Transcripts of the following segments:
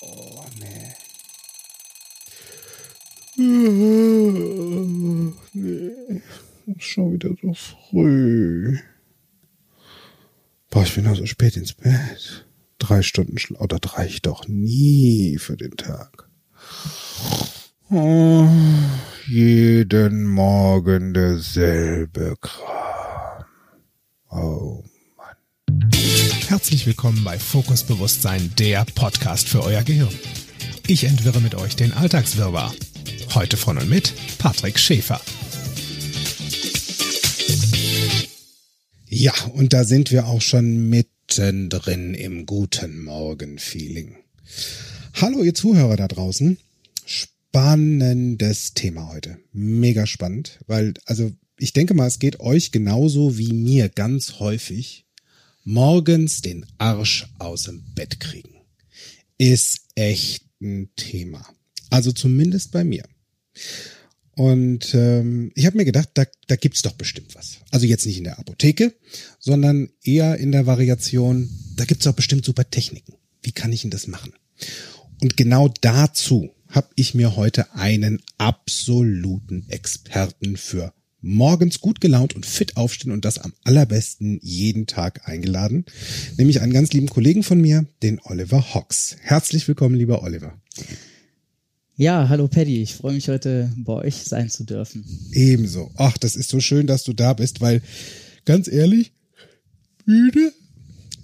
Oh, nee. Nee. Ist schon wieder so früh. Boah, ich bin noch so spät ins Bett. Drei Stunden Schlaf. Oh, das reicht doch nie für den Tag. Oh, jeden Morgen derselbe Kram. Oh. Herzlich willkommen bei Fokus Bewusstsein, der Podcast für euer Gehirn. Ich entwirre mit euch den Alltagswirrwarr. Heute von und mit Patrick Schäfer. Ja, und da sind wir auch schon mittendrin im guten Morgen-Feeling. Hallo, ihr Zuhörer da draußen. Spannendes Thema heute. Mega spannend, weil, also, ich denke mal, es geht euch genauso wie mir ganz häufig. Morgens den Arsch aus dem Bett kriegen. Ist echt ein Thema. Also zumindest bei mir. Und ähm, ich habe mir gedacht, da, da gibt's doch bestimmt was. Also jetzt nicht in der Apotheke, sondern eher in der Variation, da gibt's doch bestimmt super Techniken. Wie kann ich denn das machen? Und genau dazu habe ich mir heute einen absoluten Experten für morgens gut gelaunt und fit aufstehen und das am allerbesten jeden Tag eingeladen, nämlich einen ganz lieben Kollegen von mir, den Oliver Hawks. Herzlich willkommen, lieber Oliver. Ja, hallo Paddy, ich freue mich heute bei euch sein zu dürfen. Ebenso. Ach, das ist so schön, dass du da bist, weil ganz ehrlich, müde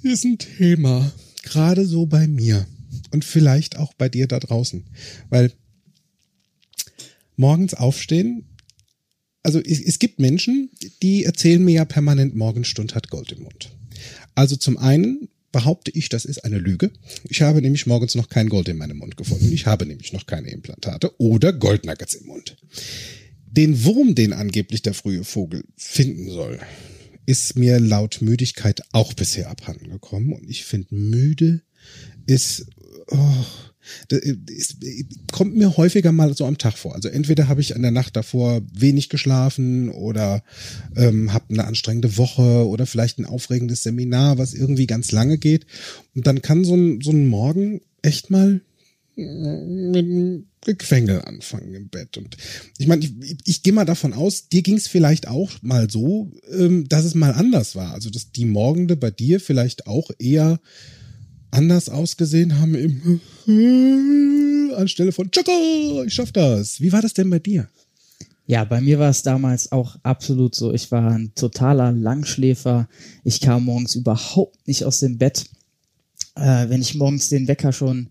ist ein Thema, gerade so bei mir und vielleicht auch bei dir da draußen, weil morgens aufstehen, also es, es gibt Menschen, die erzählen mir ja permanent, Morgenstund hat Gold im Mund. Also zum einen behaupte ich, das ist eine Lüge. Ich habe nämlich morgens noch kein Gold in meinem Mund gefunden. Ich habe nämlich noch keine Implantate oder Goldnuggets im Mund. Den Wurm, den angeblich der frühe Vogel finden soll, ist mir laut Müdigkeit auch bisher abhanden gekommen. Und ich finde, müde ist, oh, das ist, kommt mir häufiger mal so am Tag vor. Also entweder habe ich an der Nacht davor wenig geschlafen oder ähm, habe eine anstrengende Woche oder vielleicht ein aufregendes Seminar, was irgendwie ganz lange geht. Und dann kann so ein, so ein Morgen echt mal mit einem Gequengel anfangen im Bett. Und ich meine, ich, ich gehe mal davon aus, dir ging es vielleicht auch mal so, ähm, dass es mal anders war. Also dass die Morgende bei dir vielleicht auch eher anders ausgesehen haben im anstelle von Chaka, ich schaff das. Wie war das denn bei dir? Ja, bei mir war es damals auch absolut so. Ich war ein totaler Langschläfer. Ich kam morgens überhaupt nicht aus dem Bett. Äh, wenn ich morgens den Wecker schon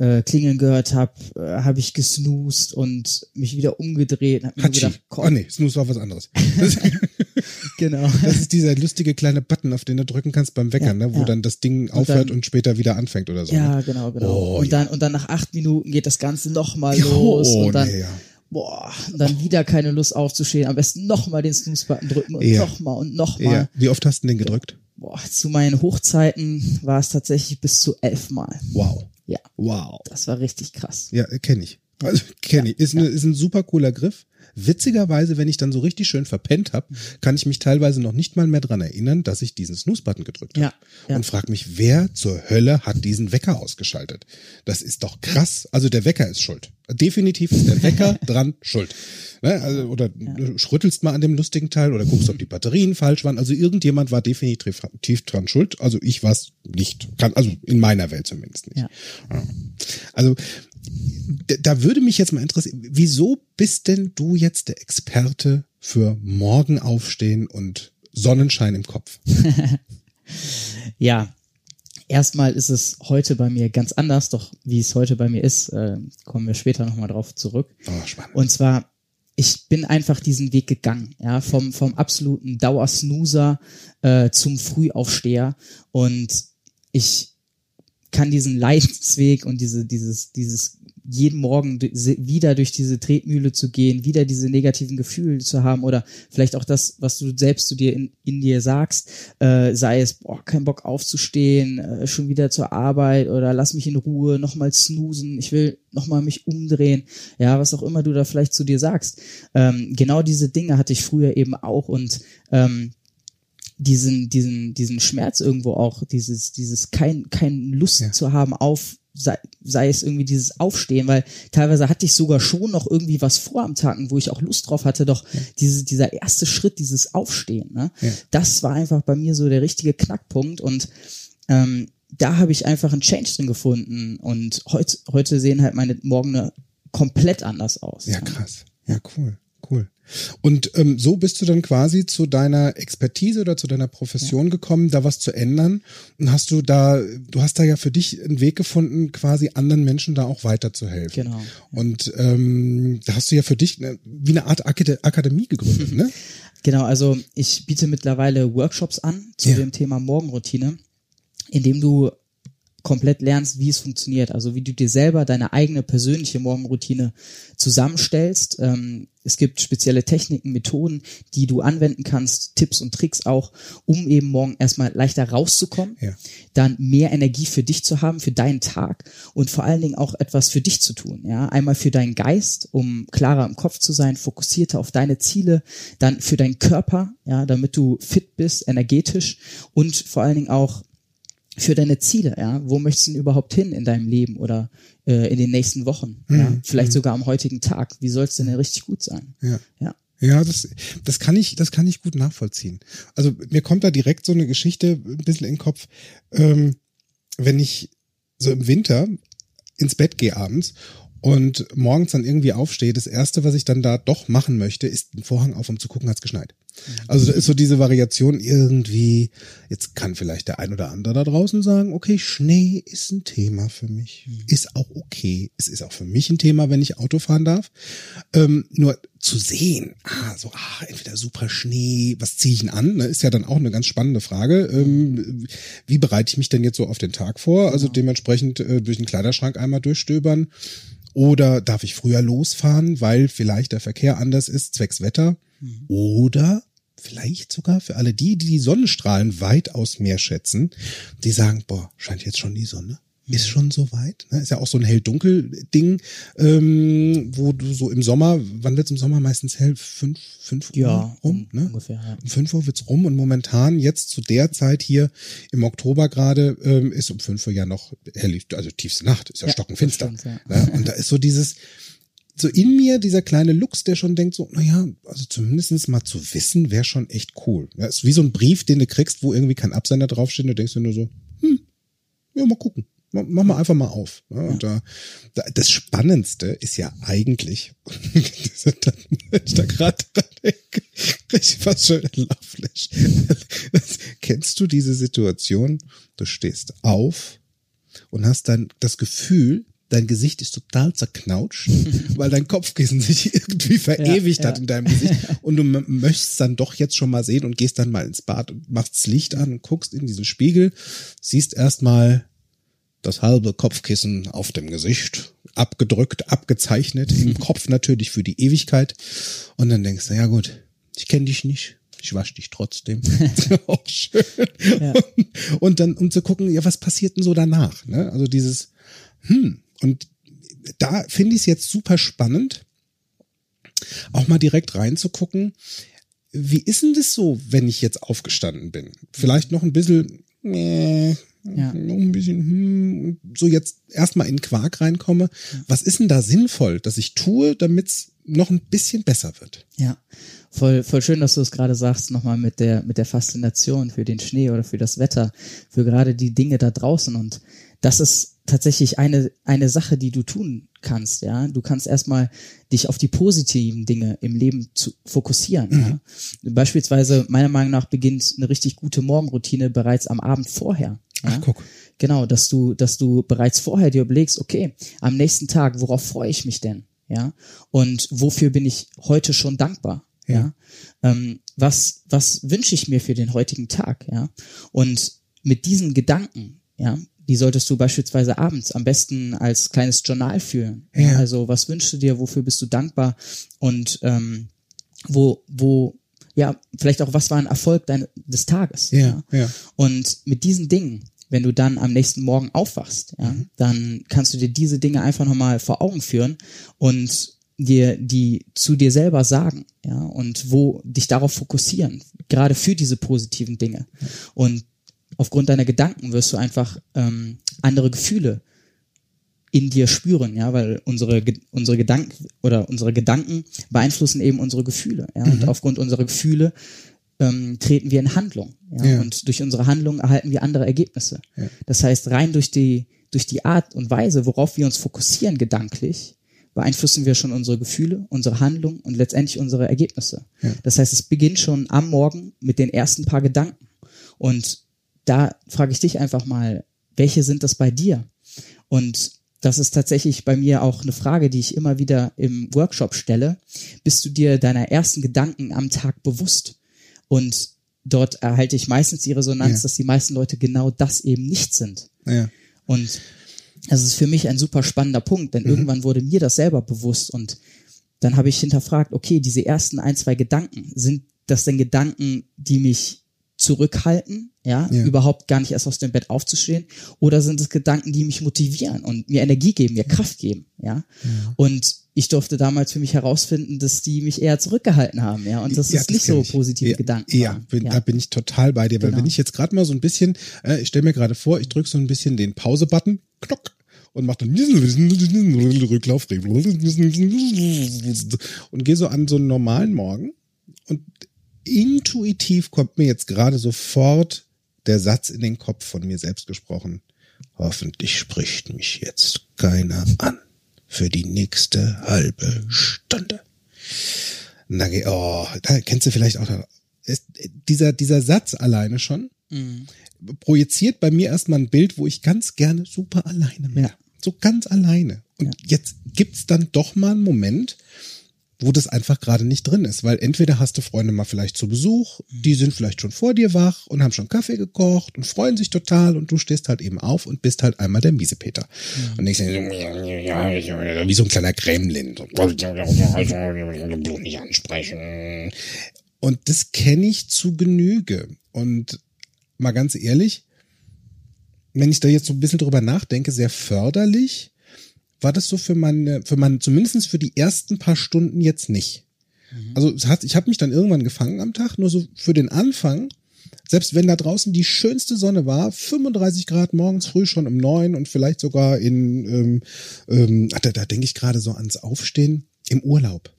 äh, klingeln gehört habe, äh, habe ich gesnoost und mich wieder umgedreht. Hab mir Hatschi. gedacht, oh nee, Snooze war was anderes. genau. Das ist dieser lustige kleine Button, auf den du drücken kannst beim Wecker, Ja, ne, wo ja. dann das Ding aufhört dann- und später wieder anfängt oder so. Ja, ne? genau, genau. Oh, und ja. dann und dann nach acht Minuten geht das Ganze nochmal Ja, los oh, und dann nee, ja. boah, und dann wieder keine Lust aufzustehen. Am besten nochmal den Snooze-Button drücken und Ja. nochmal und nochmal. Ja. Wie oft hast du den gedrückt? Boah, zu meinen Hochzeiten war es tatsächlich bis zu elfmal. Wow. Ja, Wow. das war richtig krass. Ja, kenne ich. Also kenne ich. Ist, ne, ist ein super cooler Griff. Witzigerweise, wenn ich dann so richtig schön verpennt habe, kann ich mich teilweise noch nicht mal mehr dran erinnern, dass ich diesen Snooze-Button gedrückt habe. Ja, ja. Und frag mich, wer zur Hölle hat diesen Wecker ausgeschaltet? Das ist doch krass. Also der Wecker ist schuld. Definitiv ist der Wecker dran schuld. Ne? Also, oder du rüttelst mal an dem lustigen Teil oder guckst, ob die Batterien falsch waren. Also irgendjemand war definitiv dran schuld. Also ich war es nicht. Kann, also in meiner Welt zumindest nicht. Ja. Ja. Also da würde mich jetzt mal interessieren, wieso bist denn du jetzt der Experte für morgen aufstehen und Sonnenschein im Kopf? Ja, erstmal ist es heute bei mir ganz anders, doch wie es heute bei mir ist, äh, kommen wir später nochmal drauf zurück. Oh, spannend. Und zwar, ich bin einfach diesen Weg gegangen, ja, vom, vom absoluten Dauersnoozer äh, zum Frühaufsteher. Und ich kann diesen Leidensweg und diese, dieses, dieses jeden Morgen wieder durch diese Tretmühle zu gehen, wieder diese negativen Gefühle zu haben oder vielleicht auch das, was du selbst zu dir in, in dir sagst, äh, sei es, boah, kein Bock aufzustehen, äh, schon wieder zur Arbeit oder lass mich in Ruhe, nochmal snoosen, ich will nochmal mich umdrehen, ja, was auch immer du da vielleicht zu dir sagst. Ähm, genau diese Dinge hatte ich früher eben auch und ähm, diesen, diesen, diesen Schmerz irgendwo auch, dieses, dieses kein, keine Lust Ja. zu haben auf sei, sei es irgendwie dieses Aufstehen, weil teilweise hatte ich sogar schon noch irgendwie was vor am Tag, wo ich auch Lust drauf hatte, doch ja. diese, dieser erste Schritt, dieses Aufstehen, ne? Ja. das war einfach bei mir so der richtige Knackpunkt und ähm, da habe ich einfach einen Change drin gefunden und heute, heute sehen halt meine Morgen komplett anders aus. Ja, krass. Ja, cool, cool. Und ähm, so bist du dann quasi zu deiner Expertise oder zu deiner Profession ja. gekommen, da was zu ändern. Und hast du da, du hast da ja für dich einen Weg gefunden, quasi anderen Menschen da auch weiterzuhelfen. Genau. Und ähm, da hast du ja für dich eine, wie eine Art Akademie gegründet, ne? Genau, also ich biete mittlerweile Workshops an zu ja. dem Thema Morgenroutine, indem du komplett lernst, wie es funktioniert. Also wie du dir selber deine eigene persönliche Morgenroutine zusammenstellst. Ähm, es gibt spezielle Techniken, Methoden, die du anwenden kannst, Tipps und Tricks auch, um eben morgen erstmal leichter rauszukommen, ja. dann mehr Energie für dich zu haben, für deinen Tag und vor allen Dingen auch etwas für dich zu tun. Ja, einmal für deinen Geist, um klarer im Kopf zu sein, fokussierter auf deine Ziele, dann für deinen Körper, ja, damit du fit bist, energetisch und vor allen Dingen auch für deine Ziele, ja, wo möchtest du denn überhaupt hin in deinem Leben oder äh, in den nächsten Wochen, mhm. ja, vielleicht mhm. sogar am heutigen Tag. Wie soll es denn richtig gut sein? Ja. ja. Ja, das, das kann ich, das kann ich gut nachvollziehen. Also mir kommt da direkt so eine Geschichte ein bisschen in den Kopf, ähm, wenn ich so im Winter ins Bett gehe abends und morgens dann irgendwie aufstehe, das erste, was ich dann da doch machen möchte, ist den Vorhang auf, um zu gucken, hat's geschneit. Also da ist so diese Variation irgendwie, jetzt kann vielleicht der ein oder andere da draußen sagen, okay, Schnee ist ein Thema für mich. Mhm. Ist auch okay. Es ist auch für mich ein Thema, wenn ich Auto fahren darf. Ähm, nur zu sehen, ah, so, ah, entweder super Schnee, was ziehe ich denn an? Ne, ist ja dann auch eine ganz spannende Frage. Ähm, wie bereite ich mich denn jetzt so auf den Tag vor? Also dementsprechend äh, durch den Kleiderschrank einmal durchstöbern. Oder darf ich früher losfahren, weil vielleicht der Verkehr anders ist, zwecks Wetter? Mhm. Oder vielleicht sogar für alle die, die die Sonnenstrahlen weitaus mehr schätzen, die sagen, boah, scheint jetzt schon die Sonne ist schon so weit. Ne? Ist ja auch so ein hell-dunkel-Ding, ähm, wo du so im Sommer, wann wird's im Sommer meistens hell? Fünf, fünf ja, Uhr rum? Ne? Ungefähr, ja. Um fünf Uhr wird's rum und momentan jetzt zu der Zeit hier im Oktober gerade ähm, ist um fünf Uhr ja noch hell, also tiefste Nacht, ist ja, ja stockenfinster. Stimmt, ja. Ne? Und da ist so dieses, so in mir dieser kleine Lux, der schon denkt so, naja, also zumindestens mal zu wissen, wäre schon echt cool. Ja, ist wie so ein Brief, den du kriegst, wo irgendwie kein Absender draufsteht und du denkst dir nur so, hm, ja, mal gucken. Mach mal einfach mal auf. Ja, und da, da, das Spannendste ist ja eigentlich, wenn ich da gerade dran denke, ich fast schon ein Laufflash. Kennst du diese Situation? Du stehst auf und hast dann das Gefühl, dein Gesicht ist total zerknautscht, weil dein Kopfkissen sich irgendwie verewigt ja, hat ja. in deinem Gesicht und du möchtest dann doch jetzt schon mal sehen und gehst dann mal ins Bad und machst das Licht an und guckst in diesen Spiegel, siehst erstmal das halbe Kopfkissen auf dem Gesicht, abgedrückt, abgezeichnet, im Kopf natürlich für die Ewigkeit. Und dann denkst du, ja gut, ich kenne dich nicht, ich wasche dich trotzdem. Auch schön. Ja. Und, und, dann, um zu gucken, ja, was passiert denn so danach? Ne? Also dieses, hm, und da finde ich es jetzt super spannend, auch mal direkt reinzugucken, wie ist denn das so, wenn ich jetzt aufgestanden bin? Vielleicht noch ein bisschen, äh, ja. noch ein bisschen, hm, so jetzt erstmal in Quark reinkomme. Was ist denn da sinnvoll, dass ich tue, damit es noch ein bisschen besser wird? Ja, voll, voll schön, dass du es gerade sagst, nochmal mit der, mit der Faszination für den Schnee oder für das Wetter, für gerade die Dinge da draußen. Und das ist tatsächlich eine, eine Sache, die du tun kannst, ja. Du kannst erstmal dich auf die positiven Dinge im Leben zu fokussieren. Mhm. Ja? Beispielsweise, meiner Meinung nach, beginnt eine richtig gute Morgenroutine bereits am Abend vorher. Ja? Ach, guck. Genau, dass du, dass du bereits vorher dir überlegst, okay, am nächsten Tag, worauf freue ich mich denn? Ja. Und wofür bin ich heute schon dankbar? Ja. ja? Ähm, was, was wünsche ich mir für den heutigen Tag? Ja. Und mit diesen Gedanken, ja, die solltest du beispielsweise abends am besten als kleines Journal führen. Ja. Also was wünschst du dir, wofür bist du dankbar und ähm, wo, wo, ja, vielleicht auch, was war ein Erfolg dein, des Tages. Ja, ja. ja. Und mit diesen Dingen, wenn du dann am nächsten Morgen aufwachst, ja, mhm. dann kannst du dir diese Dinge einfach nochmal vor Augen führen und dir die zu dir selber sagen, ja, und wo dich darauf fokussieren, gerade für diese positiven Dinge. Und aufgrund deiner Gedanken wirst du einfach ähm, andere Gefühle in dir spüren, ja, weil unsere unsere Gedanken oder unsere Gedanken beeinflussen eben unsere Gefühle, ja, und aufgrund unserer Gefühle ähm, treten wir in Handlung, ja, Ja. und durch unsere Handlung erhalten wir andere Ergebnisse. Das heißt, rein durch die durch die Art und Weise, worauf wir uns fokussieren gedanklich, beeinflussen wir schon unsere Gefühle, unsere Handlung und letztendlich unsere Ergebnisse. Das heißt, es beginnt schon am Morgen mit den ersten paar Gedanken. Und da frage ich dich einfach mal, welche sind das bei dir? Und das ist tatsächlich bei mir auch eine Frage, die ich immer wieder im Workshop stelle. Bist du dir deiner ersten Gedanken am Tag bewusst? Und dort erhalte ich meistens die Resonanz, Ja. dass die meisten Leute genau das eben nicht sind. Ja. Und das ist für mich ein super spannender Punkt, denn irgendwann wurde mir das selber bewusst und dann habe ich hinterfragt, okay, diese ersten ein, zwei Gedanken, sind das denn Gedanken, die mich zurückhalten, ja, Ja. überhaupt gar nicht erst aus dem Bett aufzustehen, oder sind es Gedanken, die mich motivieren und mir Energie geben, mir Kraft geben, ja? Und ich durfte damals für mich herausfinden, dass die mich eher zurückgehalten haben, ja, und dass Ja, es nicht so ich. positive ja, Gedanken Ja, bin, da bin ich total bei dir. Weil Genau. wenn ich jetzt gerade mal so ein bisschen, äh, ich stelle mir gerade vor, ich drücke so ein bisschen den Pause-Button, knock, und mache dann Rücklauf und gehe so an so einen normalen Morgen und intuitiv kommt mir jetzt gerade sofort der Satz in den Kopf von mir selbst gesprochen. Hoffentlich spricht mich jetzt keiner an für die nächste halbe Stunde. Na, oh, da kennst du vielleicht auch ist, dieser dieser Satz alleine schon Mhm. projiziert bei mir erstmal ein Bild, wo ich ganz gerne super alleine bin. Ja. So ganz alleine. Und jetzt gibt's dann doch mal einen Moment, wo das einfach gerade nicht drin ist, weil entweder hast du Freunde mal vielleicht zu Besuch, die sind vielleicht schon vor dir wach und haben schon Kaffee gekocht und freuen sich total und du stehst halt eben auf und bist halt einmal der Miesepeter. Und denkst dir so, wie so ein kleiner Gremlin. Nicht ansprechen. Und das kenne ich zu Genüge. Und mal ganz ehrlich, wenn ich da jetzt so ein bisschen drüber nachdenke, sehr förderlich war das so für meine, für meine, zumindest für die ersten paar Stunden jetzt nicht. Also es hat, ich habe mich dann irgendwann gefangen am Tag, nur so für den Anfang, selbst wenn da draußen die schönste Sonne war, 35 Grad morgens früh schon um neun und vielleicht sogar in, ähm, ähm, da, da denke ich gerade so ans Aufstehen im Urlaub.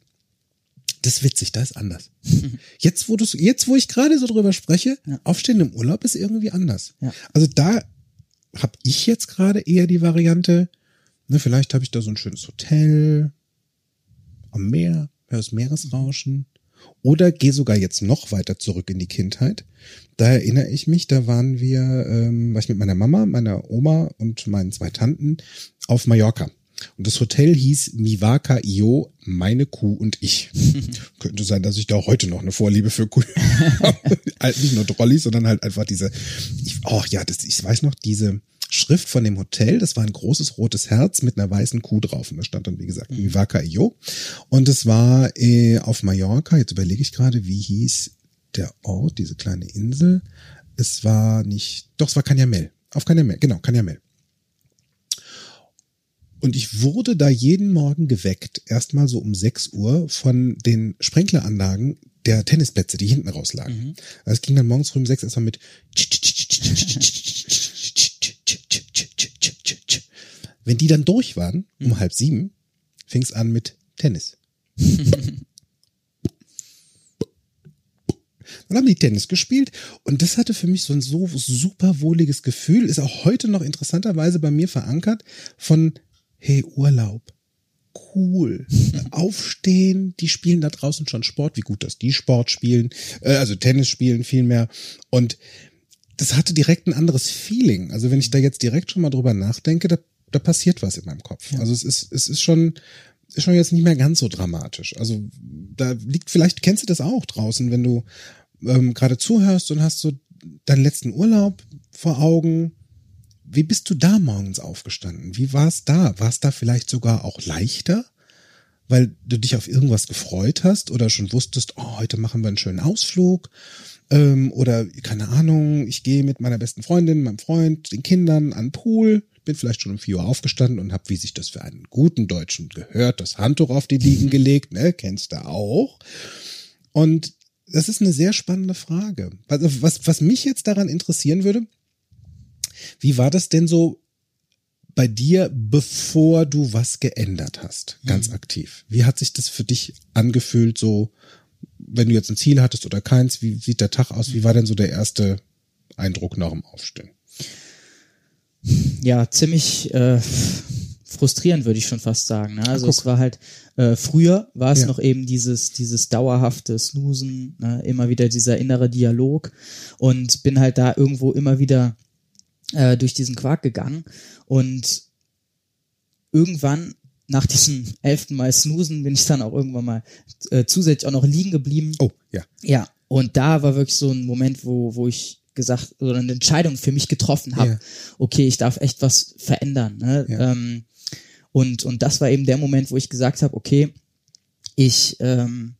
Das ist witzig, das ist anders. Jetzt, wo du jetzt, wo ich gerade so drüber spreche, Aufstehen im Urlaub ist irgendwie anders. Ja. Also da habe ich jetzt gerade eher die Variante, ne, vielleicht habe ich da so ein schönes Hotel am Meer, höre das Meeresrauschen. Oder gehe sogar jetzt noch weiter zurück in die Kindheit. Da erinnere ich mich, da waren wir, ähm, war ich mit meiner Mama, meiner Oma und meinen zwei Tanten auf Mallorca. Und das Hotel hieß Mivaka Io, meine Kuh und ich. Könnte sein, dass ich da heute noch eine Vorliebe für Kuh habe. halt nicht nur Trolleys, sondern halt einfach diese, ich, oh ja, das, ich weiß noch, diese Schrift von dem Hotel, das war ein großes rotes Herz mit einer weißen Kuh drauf. Und da stand dann, wie gesagt, Mivaka Io. Und es war äh, auf Mallorca, jetzt überlege ich gerade, wie hieß der Ort, diese kleine Insel. Es war nicht, doch, es war Canyamel. Auf Canyamel, genau, Canyamel. Und ich wurde da jeden Morgen geweckt, erstmal so um 6 Uhr von den Sprenkleranlagen der Tennisplätze, die hinten rauslagen. Also es ging dann morgens früh um 6 erstmal mit wenn die dann durch waren, um halb sieben, fing es an mit Tennis. Dann haben die Tennis gespielt und das hatte für mich so ein so super wohliges Gefühl, ist auch heute noch interessanterweise bei mir verankert von, hey, Urlaub. Cool. Aufstehen, die spielen da draußen schon Sport, wie gut, dass die Sport spielen, äh, also Tennis spielen vielmehr. Und das hatte direkt ein anderes Feeling. Also wenn ich da jetzt direkt schon mal drüber nachdenke, da, da passiert was in meinem Kopf. Also es ist, es ist schon, ist schon jetzt nicht mehr ganz so dramatisch. Also da liegt, vielleicht kennst du das auch draußen, wenn du ähm, gerade zuhörst und hast so deinen letzten Urlaub vor Augen. Wie bist du da morgens aufgestanden? Wie war es da? War es da vielleicht sogar auch leichter? Weil du dich auf irgendwas gefreut hast oder schon wusstest, oh, heute machen wir einen schönen Ausflug. Ähm, oder keine Ahnung, ich gehe mit meiner besten Freundin, meinem Freund, den Kindern an den Pool, bin vielleicht schon um vier Uhr aufgestanden und habe, wie sich das für einen guten Deutschen gehört, das Handtuch auf die Liegen gelegt, ne, kennst du auch. Und das ist eine sehr spannende Frage. Also was, was mich jetzt daran interessieren würde, wie war das denn so bei bei dir, bevor du was geändert hast, ganz Mhm. aktiv? Wie hat sich das für dich angefühlt, so, wenn du jetzt ein Ziel hattest oder keins, wie sieht der Tag aus? Wie war denn so der erste Eindruck nach dem Aufstehen? Ja, ziemlich äh, frustrierend, würde ich schon fast sagen. Ne? Also Ah, guck. es war halt, äh, früher war es Ja. noch eben dieses, dieses dauerhafte Snoosen, ne? immer wieder dieser innere Dialog und bin halt da irgendwo immer wieder äh, durch diesen Quark gegangen und irgendwann nach diesem elften Mal Snoosen bin ich dann auch irgendwann mal äh, zusätzlich auch noch liegen geblieben. Oh, ja. Ja, und da war wirklich so ein Moment, wo, wo ich gesagt oder eine Entscheidung für mich getroffen habe. Ja. Okay, ich darf echt was verändern. Ne? Ja. Ähm, und, und das war eben der Moment, wo ich gesagt habe, okay, ich, ähm,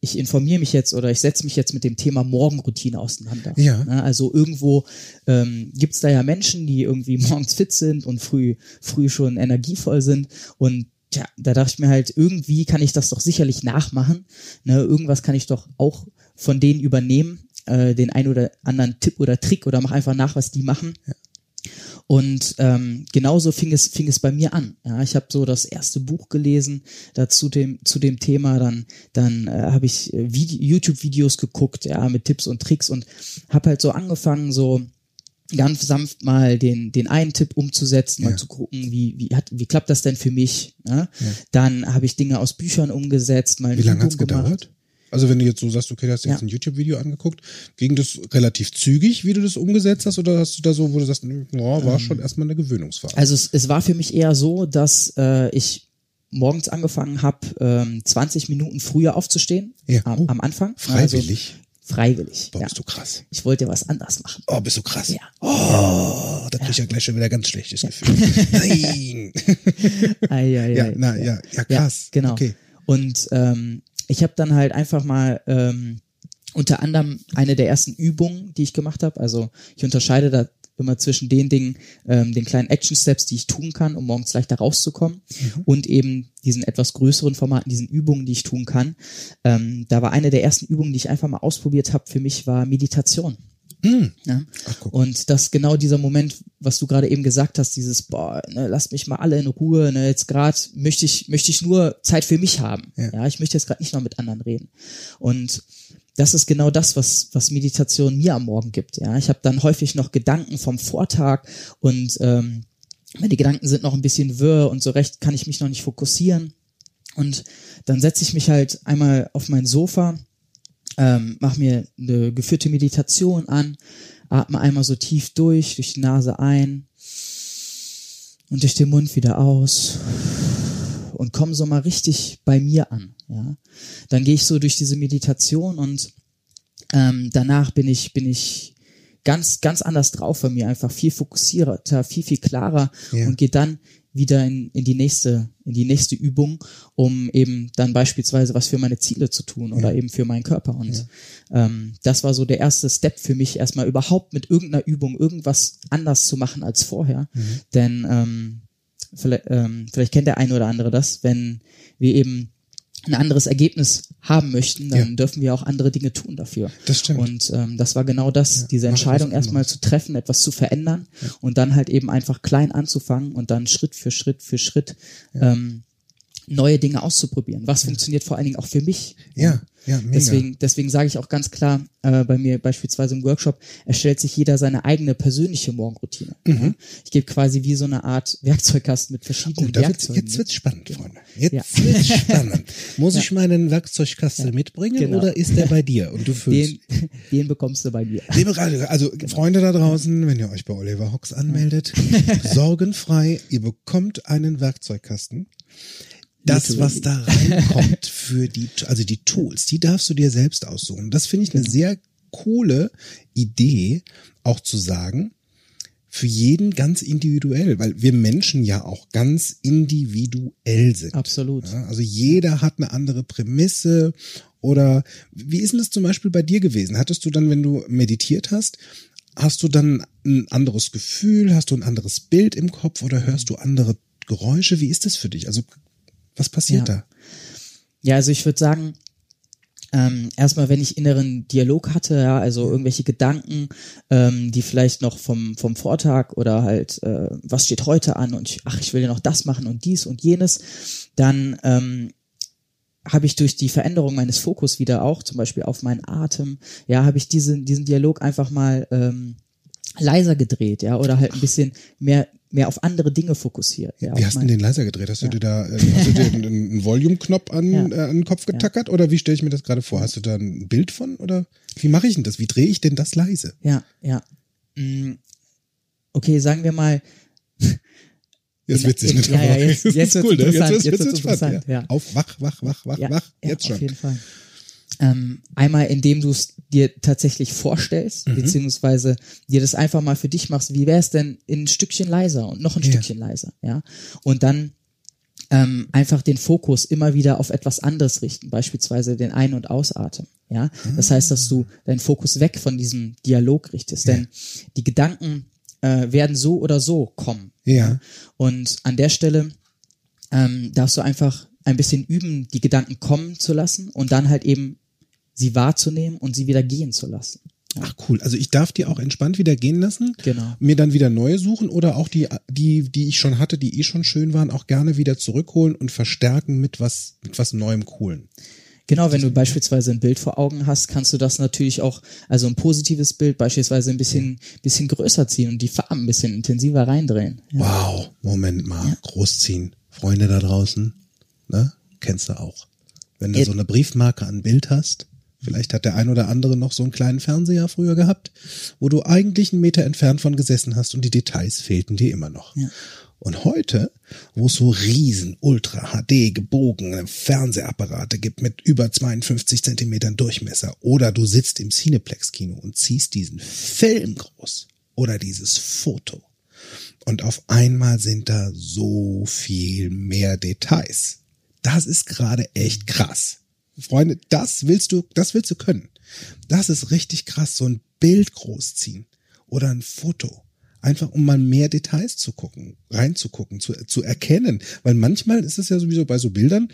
ich informiere mich jetzt oder ich setze mich jetzt mit dem Thema Morgenroutine auseinander. Ja. Ne? Also irgendwo ähm, gibt es da ja Menschen, die irgendwie morgens fit sind und früh, früh schon energievoll sind und Tja, da dachte ich mir halt, irgendwie kann ich das doch sicherlich nachmachen. Ne, irgendwas kann ich doch auch von denen übernehmen, äh, den ein oder anderen Tipp oder Trick oder mach einfach nach, was die machen. Und ähm, genauso fing es, fing es bei mir an. Ja, ich habe so das erste Buch gelesen dazu dem, zu dem Thema, dann, dann äh, habe ich äh, Vide- YouTube-Videos geguckt, ja, mit Tipps und Tricks und habe halt so angefangen, so ganz sanft mal den, den einen Tipp umzusetzen, Ja. mal zu gucken, wie, wie, hat, wie klappt das denn für mich. Ja? Dann habe ich Dinge aus Büchern umgesetzt, mal Wie lange hat's Übung gemacht. gedauert? Also wenn du jetzt so sagst, okay, du hast jetzt Ja. ein YouTube-Video angeguckt, ging das relativ zügig, wie du das umgesetzt hast, oder hast du da so, wo du sagst, ja, war schon erstmal eine Gewöhnungsphase? Also es, es war für mich eher so, dass äh, ich morgens angefangen habe, ähm, 20 Minuten früher aufzustehen Ja. am, Oh. am Anfang. Freiwillig? Also, freiwillig. Boah, ja. bist du krass. Ich wollte was anders machen. Oh, bist du krass. Ja. Oh, da krieg ich ja gleich schon wieder ganz schlechtes Gefühl. Nein. Ei, ei, Ja, ei. na, ja, ja, krass. Ja, genau. Okay. Und ähm, ich habe dann halt einfach mal ähm, unter anderem eine der ersten Übungen, die ich gemacht habe. Also ich unterscheide da immer zwischen den Dingen, ähm, den kleinen Action Steps, die ich tun kann, um morgens leichter rauszukommen, Mhm. und eben diesen etwas größeren Formaten, diesen Übungen, die ich tun kann. Ähm, da war eine der ersten Übungen, die ich einfach mal ausprobiert habe, für mich war Meditation. Ja? Ach, guck. Und das genau dieser Moment, was du gerade eben gesagt hast, dieses, boah, ne, lasst mich mal alle in Ruhe, ne, jetzt gerade möchte ich, möchte ich nur Zeit für mich haben. Ja. Ja, ich möchte jetzt gerade nicht noch mit anderen reden. Und das ist genau das, was, was Meditation mir am Morgen gibt. Ja, ich habe dann häufig noch Gedanken vom Vortag und ähm, meine Gedanken sind noch ein bisschen wirr und so recht kann ich mich noch nicht fokussieren. Und dann setze ich mich halt einmal auf mein Sofa ähm, mach mir eine geführte Meditation an, atme einmal so tief durch, durch die Nase ein und durch den Mund wieder aus und komme so mal richtig bei mir an. Ja, dann gehe ich so durch diese Meditation und ähm, danach bin ich bin ich ganz ganz anders drauf bei mir, einfach viel fokussierter, viel viel klarer Ja. und gehe dann wieder in, in die nächste in die nächste Übung, um eben dann beispielsweise was für meine Ziele zu tun oder eben für meinen Körper. Und ähm, das war so der erste Step für mich erstmal überhaupt mit irgendeiner Übung irgendwas anders zu machen als vorher, denn ähm, vielleicht, ähm, vielleicht kennt der eine oder andere das, wenn wir eben ein anderes Ergebnis haben möchten, dann Ja. dürfen wir auch andere Dinge tun dafür. Das stimmt. Und ähm, das war genau das, diese mach Entscheidung erstmal zu treffen, etwas zu verändern und dann halt eben einfach klein anzufangen und dann Schritt für Schritt für Schritt ähm, neue Dinge auszuprobieren. Was funktioniert vor allen Dingen auch für mich. Ja, ja, mega. Deswegen, deswegen sage ich auch ganz klar, äh, bei mir beispielsweise im Workshop erstellt sich jeder seine eigene persönliche Morgenroutine. Ja? Ich gebe quasi wie so eine Art Werkzeugkasten mit Mhm. Oh, verschiedenen da wird's, Werkzeugen. jetzt wird's spannend, Freunde. Jetzt Ja. wird's spannend. Muss ich meinen Werkzeugkasten mitbringen Genau. oder ist der bei dir und du füllst? den, den bekommst du bei mir. Also Freunde da draußen, wenn ihr euch bei Oliver Hox anmeldet, sorgenfrei, ihr bekommt einen Werkzeugkasten. Das, was da reinkommt für die, also die Tools, die darfst du dir selbst aussuchen. Das finde ich eine sehr coole Idee, auch zu sagen, für jeden ganz individuell, weil wir Menschen ja auch ganz individuell sind. Absolut. Ja, also jeder hat eine andere Prämisse oder wie ist denn das zum Beispiel bei dir gewesen? Hattest du dann, wenn du meditiert hast, hast du dann ein anderes Gefühl, hast du ein anderes Bild im Kopf oder hörst du andere Geräusche? Wie ist das für dich? Also was passiert Ja. da? Ja, also ich würde sagen, ähm, erstmal, wenn ich inneren Dialog hatte, ja, also irgendwelche Gedanken, ähm, die vielleicht noch vom, vom Vortag oder halt, äh, was steht heute an und ich, ach, ich will ja noch das machen und dies und jenes, dann ähm, habe ich durch die Veränderung meines Fokus wieder auch, zum Beispiel auf meinen Atem, ja, habe ich diesen, diesen Dialog einfach mal ähm, leiser gedreht, ja, oder halt ein bisschen mehr mehr auf andere Dinge fokussiert. Ja, wie hast du den leiser gedreht? Hast du dir da äh, hast du dir einen, einen Volume-Knopf an, ja. äh, an den Kopf getackert oder wie stelle ich mir das gerade vor? Hast du da ein Bild von oder wie mache ich denn das? Wie drehe ich denn das leise? Ja, ja. Mm, okay, sagen wir mal. Jetzt witzig, ne? Ja, ja, jetzt, jetzt, jetzt cool, jetzt, jetzt, jetzt, jetzt, spannend. Ja. Auf, wach, wach, wach, wach, wach. Jetzt schon. Auf jeden Fall. Ähm, einmal, indem du es dir tatsächlich vorstellst, mhm. beziehungsweise dir das einfach mal für dich machst, wie wäre es denn in ein Stückchen leiser und noch ein ja. Stückchen leiser, ja. Und dann ähm, einfach den Fokus immer wieder auf etwas anderes richten, beispielsweise den Ein- und Ausatmen, ja. Das heißt, dass du deinen Fokus weg von diesem Dialog richtest, ja. denn die Gedanken äh, werden so oder so kommen. Ja. Und an der Stelle ähm, darfst du einfach ein bisschen üben, die Gedanken kommen zu lassen und dann halt eben sie wahrzunehmen und sie wieder gehen zu lassen. Ach cool. Also ich darf die auch entspannt wieder gehen lassen. Genau. Mir dann wieder neue suchen oder auch die, die, die ich schon hatte, die eh schon schön waren, auch gerne wieder zurückholen und verstärken mit was, mit was Neuem, Coolen. Genau, wenn du beispielsweise ein Bild vor Augen hast, kannst du das natürlich auch, also ein positives Bild beispielsweise ein bisschen, bisschen größer ziehen und die Farben ein bisschen intensiver reindrehen. Ja. Wow, Moment mal, ja. großziehen. Freunde da draußen, ne? Kennst du auch. Wenn du so eine Briefmarke an Bild hast, Vielleicht hat der ein oder andere noch so einen kleinen Fernseher früher gehabt, wo du eigentlich einen Meter entfernt von gesessen hast und die Details fehlten dir immer noch. Ja. Und heute, wo es so riesen Ultra HD gebogene Fernsehapparate gibt mit über 52 Zentimetern Durchmesser oder du sitzt im Cineplex Kino und ziehst diesen Film groß oder dieses Foto und auf einmal sind da so viel mehr Details. Das ist gerade echt krass. Freunde, das willst du, das willst du können. Das ist richtig krass, so ein Bild großziehen oder ein Foto. Einfach um mal mehr Details zu gucken, reinzugucken, zu, zu erkennen. Weil manchmal ist es ja sowieso bei so Bildern,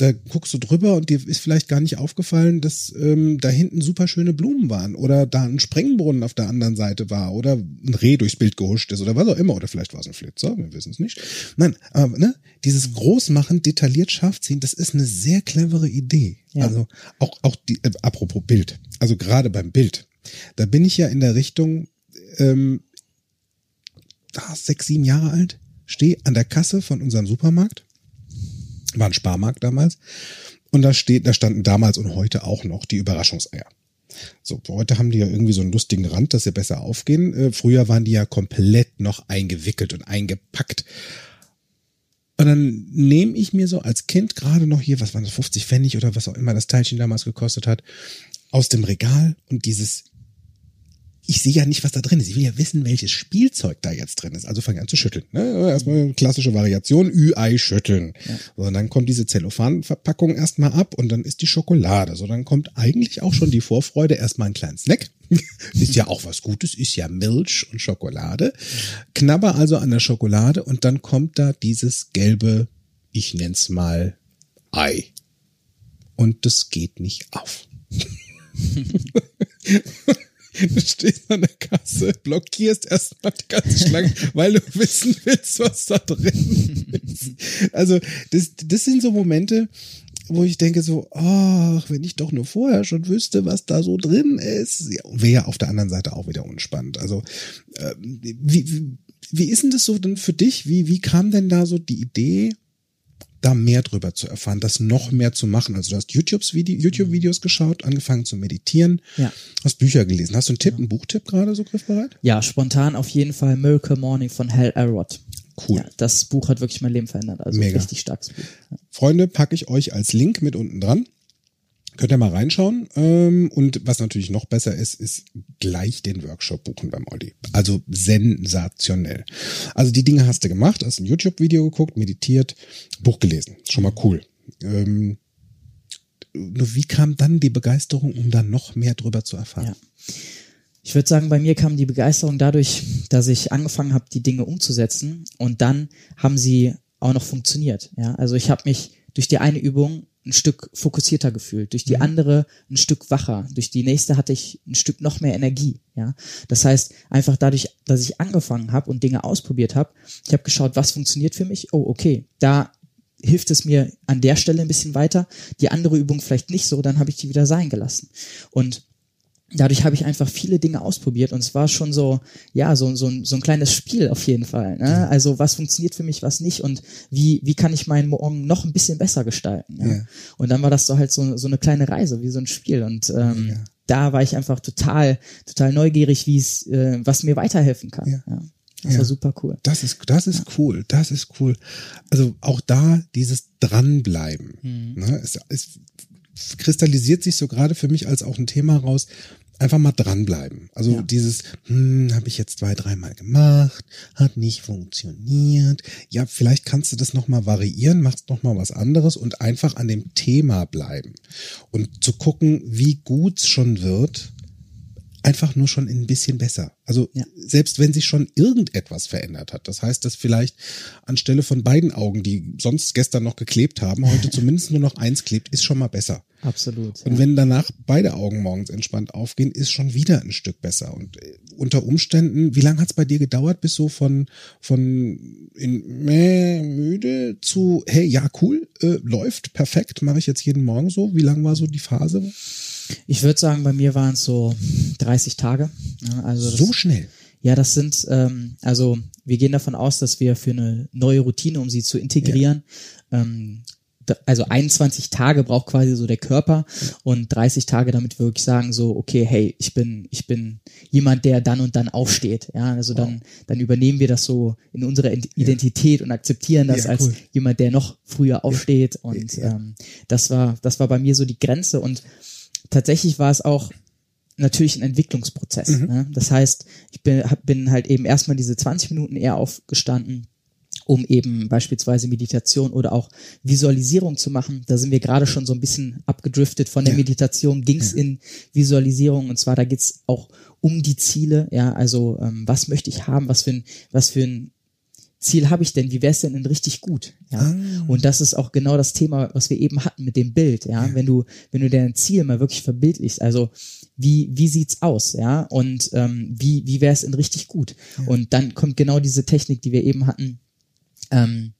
da guckst du drüber und dir ist vielleicht gar nicht aufgefallen, dass ähm, da hinten super schöne Blumen waren oder da ein Sprengbrunnen auf der anderen Seite war oder ein Reh durchs Bild gehuscht ist oder was auch immer oder vielleicht war es ein Flitzer, wir wissen es nicht. Nein, aber ne, dieses Großmachen, detailliert scharf ziehen, das ist eine sehr clevere Idee. Ja. Also auch auch die äh, apropos Bild, also gerade beim Bild, da bin ich ja in der Richtung ähm, ah, sechs sieben Jahre alt, stehe an der Kasse von unserem Supermarkt war ein Sparmarkt damals. Und da steht, da standen damals und heute auch noch die Überraschungseier. So, heute haben die ja irgendwie so einen lustigen Rand, dass sie besser aufgehen. Äh, früher waren die ja komplett noch eingewickelt und eingepackt. Und dann nehme ich mir so als Kind gerade noch hier, was waren das, 50 Pfennig oder was auch immer das Teilchen damals gekostet hat, aus dem Regal und dieses ich sehe ja nicht, was da drin ist. Ich will ja wissen, welches Spielzeug da jetzt drin ist. Also fange an zu schütteln. Ne? Erstmal klassische Variation, Ü-Ei schütteln. Ja. So, und dann kommt diese Zellophanverpackung erstmal ab und dann ist die Schokolade. So, dann kommt eigentlich auch schon die Vorfreude, erstmal ein kleinen Snack. ist ja auch was Gutes, ist ja Milch und Schokolade. Knabber also an der Schokolade und dann kommt da dieses gelbe, ich nenn's mal Ei. Und das geht nicht auf. Du stehst an der Kasse, blockierst erstmal die ganze Schlange, weil du wissen willst, was da drin ist. Also, das, das sind so Momente, wo ich denke so, ach, wenn ich doch nur vorher schon wüsste, was da so drin ist, ja, wäre auf der anderen Seite auch wieder unspannend. Also, äh, wie, wie, wie ist denn das so denn für dich? Wie, wie kam denn da so die Idee, da mehr drüber zu erfahren, das noch mehr zu machen. Also du hast YouTube-Videos YouTube geschaut, angefangen zu meditieren, ja. hast Bücher gelesen. Hast du einen Tipp, einen Buchtipp gerade so griffbereit? Ja, spontan auf jeden Fall Miracle Morning von Hal Elrod. Cool. Ja, das Buch hat wirklich mein Leben verändert. Also Mega. richtig starkes Buch. Ja. Freunde, packe ich euch als Link mit unten dran. Könnt ihr mal reinschauen. Ähm, und was natürlich noch besser ist, ist gleich den Workshop buchen beim Olli. Also sensationell. Also die Dinge hast du gemacht, hast ein YouTube-Video geguckt, meditiert, Buch gelesen. Schon mal cool. Ähm, nur wie kam dann die Begeisterung, um da noch mehr drüber zu erfahren? Ja. Ich würde sagen, bei mir kam die Begeisterung dadurch, dass ich angefangen habe, die Dinge umzusetzen und dann haben sie auch noch funktioniert. Ja, also ich habe mich durch die eine Übung ein Stück fokussierter gefühlt, durch die andere ein Stück wacher, durch die nächste hatte ich ein Stück noch mehr Energie. Ja, das heißt einfach dadurch, dass ich angefangen habe und Dinge ausprobiert habe, ich habe geschaut, was funktioniert für mich. Oh, okay, da hilft es mir an der Stelle ein bisschen weiter. Die andere Übung vielleicht nicht so, dann habe ich die wieder sein gelassen. Und dadurch habe ich einfach viele Dinge ausprobiert und es war schon so, ja, so, so, ein, so ein kleines Spiel auf jeden Fall. Ne? Also was funktioniert für mich, was nicht und wie, wie kann ich meinen Morgen noch ein bisschen besser gestalten. Ja? Ja. Und dann war das so halt so, so eine kleine Reise, wie so ein Spiel und ähm, da war ich einfach total, total neugierig, wie es, äh, was mir weiterhelfen kann. Ja. Ja. Das Ja. war super cool. Das ist, das ist cool, das ist cool. Also auch da dieses Dranbleiben. Mhm. Ne? Es, es kristallisiert sich so gerade für mich als auch ein Thema raus. Einfach mal dranbleiben. Also Ja. dieses, hm, habe ich jetzt zwei, dreimal gemacht, hat nicht funktioniert. Ja, vielleicht kannst du das nochmal variieren, machst nochmal was anderes und einfach an dem Thema bleiben. Und zu gucken, wie gut's schon wird, einfach nur schon ein bisschen besser. Also Ja. selbst wenn sich schon irgendetwas verändert hat. Das heißt, dass vielleicht anstelle von beiden Augen, die sonst gestern noch geklebt haben, heute zumindest nur noch eins klebt, ist schon mal besser. Absolut. Und ja. wenn danach beide Augen morgens entspannt aufgehen, ist schon wieder ein Stück besser. Und äh, unter Umständen, wie lange hat es bei dir gedauert, bis so von, von in mäh, müde zu, hey, ja, cool, äh, läuft, perfekt, mache ich jetzt jeden Morgen so? Wie lang war so die Phase? Ich würde sagen, bei mir waren es so 30 Tage. Ja, also das, So schnell. Ja, das sind, ähm, also wir gehen davon aus, dass wir für eine neue Routine, um sie zu integrieren, ähm, d- also 21 Tage braucht quasi so der Körper und 30 Tage, damit wir wirklich sagen so, okay, hey, ich bin, ich bin jemand, der dann und dann aufsteht. Ja, also dann, dann übernehmen wir das so in unsere Id- Identität und akzeptieren das Ja, als cool. jemand, der noch früher aufsteht. Und Ja. ähm, das war, das war bei mir so die Grenze und tatsächlich war es auch natürlich ein Entwicklungsprozess. Mhm. Ne? Das heißt, ich bin, hab, bin halt eben erstmal diese 20 Minuten eher aufgestanden, um eben beispielsweise Meditation oder auch Visualisierung zu machen. Da sind wir gerade schon so ein bisschen abgedriftet von der Ja. Meditation, ging's in Visualisierung und zwar da geht's auch um die Ziele, ja, also ähm, was möchte ich haben, was für ein, was für ein Ziel habe ich denn? Wie wäre es denn denn richtig gut? Ja. Ah. Und das ist auch genau das Thema, was wir eben hatten mit dem Bild. Ja, wenn du wenn du dein Ziel mal wirklich verbildlichst, also wie wie sieht's aus? Ja, und ähm, wie wie wäre es denn richtig gut? Und dann kommt genau diese Technik, die wir eben hatten. Ähm,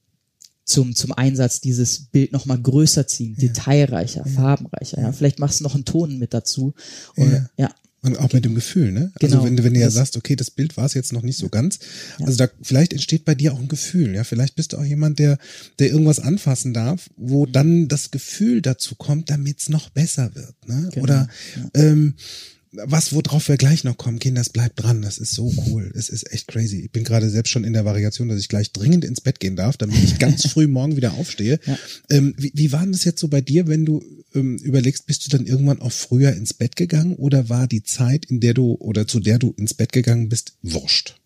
zum, zum Einsatz dieses Bild noch mal größer ziehen, detailreicher, farbenreicher. Ja, vielleicht machst du noch einen Ton mit dazu. Und, Ja. Ja. Und auch mit dem Gefühl, ne? Genau. Also wenn du, wenn du ja sagst, okay, das Bild war es jetzt noch nicht so ganz. Also da vielleicht entsteht bei dir auch ein Gefühl, ja. Vielleicht bist du auch jemand, der, der irgendwas anfassen darf, wo dann das Gefühl dazu kommt, damit es noch besser wird. Ne? Genau, Oder ähm, was, worauf wir gleich noch kommen, Kinder, das bleibt dran. Das ist so cool. Es ist echt crazy. Ich bin gerade selbst schon in der Variation, dass ich gleich dringend ins Bett gehen darf, damit ich ganz früh morgen wieder aufstehe. Ja. Ähm, wie, wie war denn das jetzt so bei dir, wenn du ähm, überlegst, bist du dann irgendwann auch früher ins Bett gegangen oder war die Zeit, in der du oder zu der du ins Bett gegangen bist, wurscht?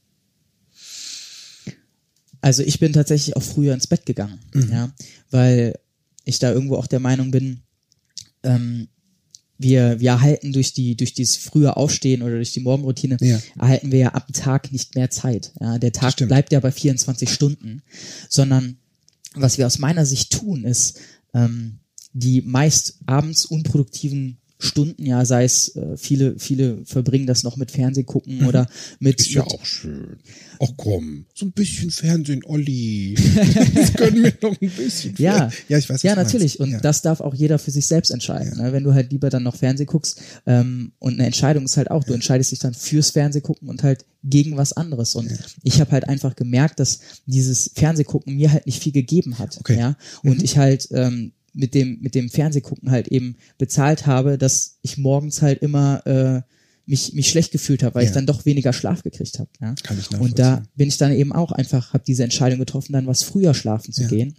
Also ich bin tatsächlich auch früher ins Bett gegangen, Mhm. ja, weil ich da irgendwo auch der Meinung bin, ähm, wir, wir erhalten durch die, durch dieses frühe Aufstehen oder durch die Morgenroutine, Ja. erhalten wir ja am Tag nicht mehr Zeit. Ja, der Tag bleibt ja bei 24 Stunden, sondern was wir aus meiner Sicht tun, ist, ähm, die meist abends unproduktiven Stunden, ja, sei es äh, viele, viele verbringen das noch mit Fernseh gucken oder mit, Mhm. Ist ja mit auch schön. Ach komm, so ein bisschen Fernsehen, Olli. Das können wir noch ein bisschen. Ja, ja, ich weiß. ja, natürlich. Und ja. das darf auch jeder für sich selbst entscheiden. Ne? Wenn du halt lieber dann noch Fernseh guckst ähm, und eine Entscheidung ist halt auch, du entscheidest dich dann fürs Fernseh gucken und halt gegen was anderes. Und ich habe halt einfach gemerkt, dass dieses Fernsehgucken mir halt nicht viel gegeben hat. Okay. Mhm. Ja, und ich halt ähm, mit dem mit dem Fernsehgucken halt eben bezahlt habe, dass ich morgens halt immer äh, mich mich schlecht gefühlt habe, weil Ja. ich dann doch weniger Schlaf gekriegt habe. Ja? Kann ich Und da bin ich dann eben auch einfach, habe diese Entscheidung getroffen, dann was früher schlafen zu Ja. gehen,